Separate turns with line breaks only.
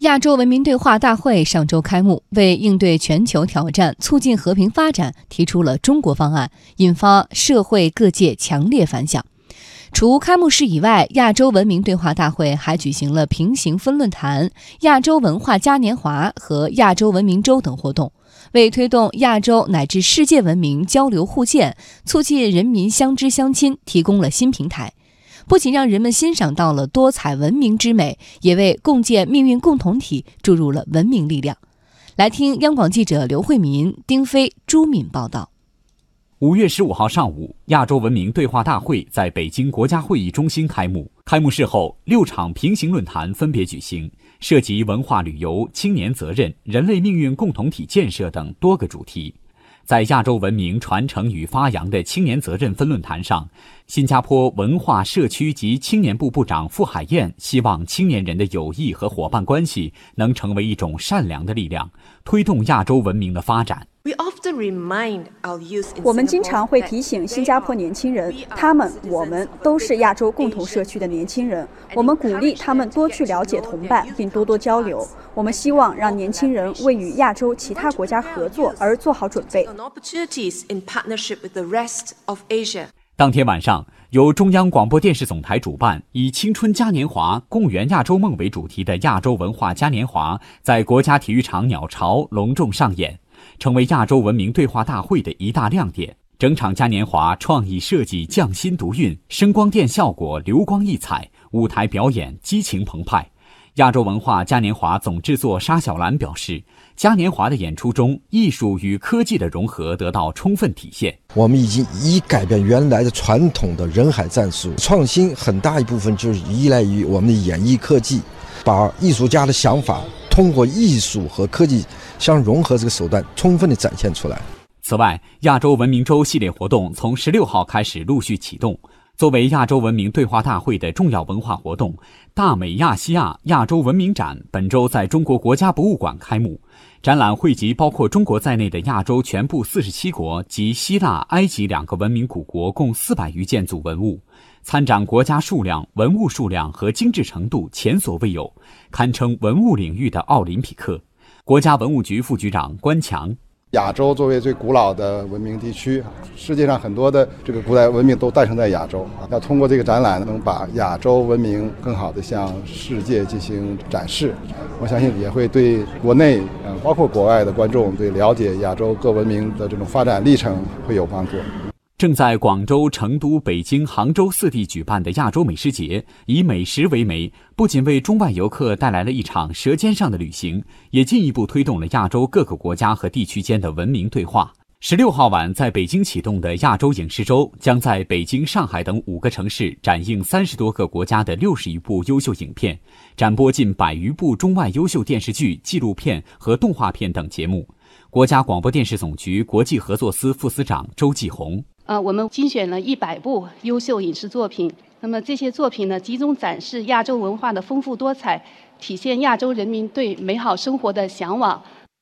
亚洲文明对话大会上周开幕，为应对全球挑战、促进和平发展，提出了中国方案，引发社会各界强烈反响。除开幕式以外，亚洲文明对话大会还举行了平行分论坛、亚洲文化嘉年华和亚洲文明周等活动，为推动亚洲乃至世界文明交流互鉴、促进人民相知相亲提供了新平台。不仅让人们欣赏到了多彩文明之美，也为共建命运共同体注入了文明力量。来听央广记者刘慧民、丁飞、朱敏报道。
五月十五号上午，亚洲文明对话大会在北京国家会议中心开幕。开幕式后，六场平行论坛分别举行，涉及文化旅游、青年责任、人类命运共同体建设等多个主题。在亚洲文明传承与发扬的青年责任分论坛上，新加坡文化社区及青年部部长傅海燕希望青年人的友谊和伙伴关系能成为一种善良的力量，推动亚洲文明的发展。
我们经常会提醒新加坡年轻人，他们、我们都是亚洲共同社区的年轻人。我们鼓励他们多去了解同伴，并多多交流。我们希望让年轻人为与亚洲其他国家合作而做好准备。
当天晚上，由中央广播电视总台主办、以“青春嘉年华，共圆亚洲梦”为主题的亚洲文化嘉年华在国家体育场鸟巢隆重上演。成为亚洲文明对话大会的一大亮点。整场嘉年华创意设计匠心独运，声光电效果流光溢彩，舞台表演激情澎湃。亚洲文化嘉年华总制作沙小兰表示，嘉年华的演出中，艺术与科技的融合得到充分体现。
我们已经一改变原来的传统的人海战术，创新很大一部分就是依赖于我们的演艺科技，把艺术家的想法。通过艺术和科技相融合这个手段，充分的展现出来。
此外，亚洲文明周系列活动从十六号开始陆续启动。作为亚洲文明对话大会的重要文化活动，大美亚细亚亚洲文明展本周在中国国家博物馆开幕。展览汇集包括中国在内的亚洲全部四十七国及希腊、埃及两个文明古国共四百余件组文物。参展国家数量、文物数量和精致程度前所未有，堪称文物领域的奥林匹克。国家文物局副局长关强：
亚洲作为最古老的文明地区，世界上很多的这个古代文明都诞生在亚洲。要通过这个展览，能把亚洲文明更好的向世界进行展示。我相信也会对国内，嗯，包括国外的观众，对了解亚洲各文明的这种发展历程会有帮助。
正在广州、成都、北京、杭州四地举办的亚洲美食节，以美食为媒，不仅为中外游客带来了一场舌尖上的旅行，也进一步推动了亚洲各个国家和地区间的文明对话。十六号晚在北京启动的亚洲影视周，将在北京、上海等五个城市展映三十多个国家的六十余部优秀影片，展播近百余部中外优秀电视剧、纪录片和动画片等节目。国家广播电视总局国际合作司副司长周继红。
呃，我们精选了一百部优秀影视作品。那么这些作品呢，集中展示亚洲文化的丰富多彩，体现亚洲人民对美好生活的向往，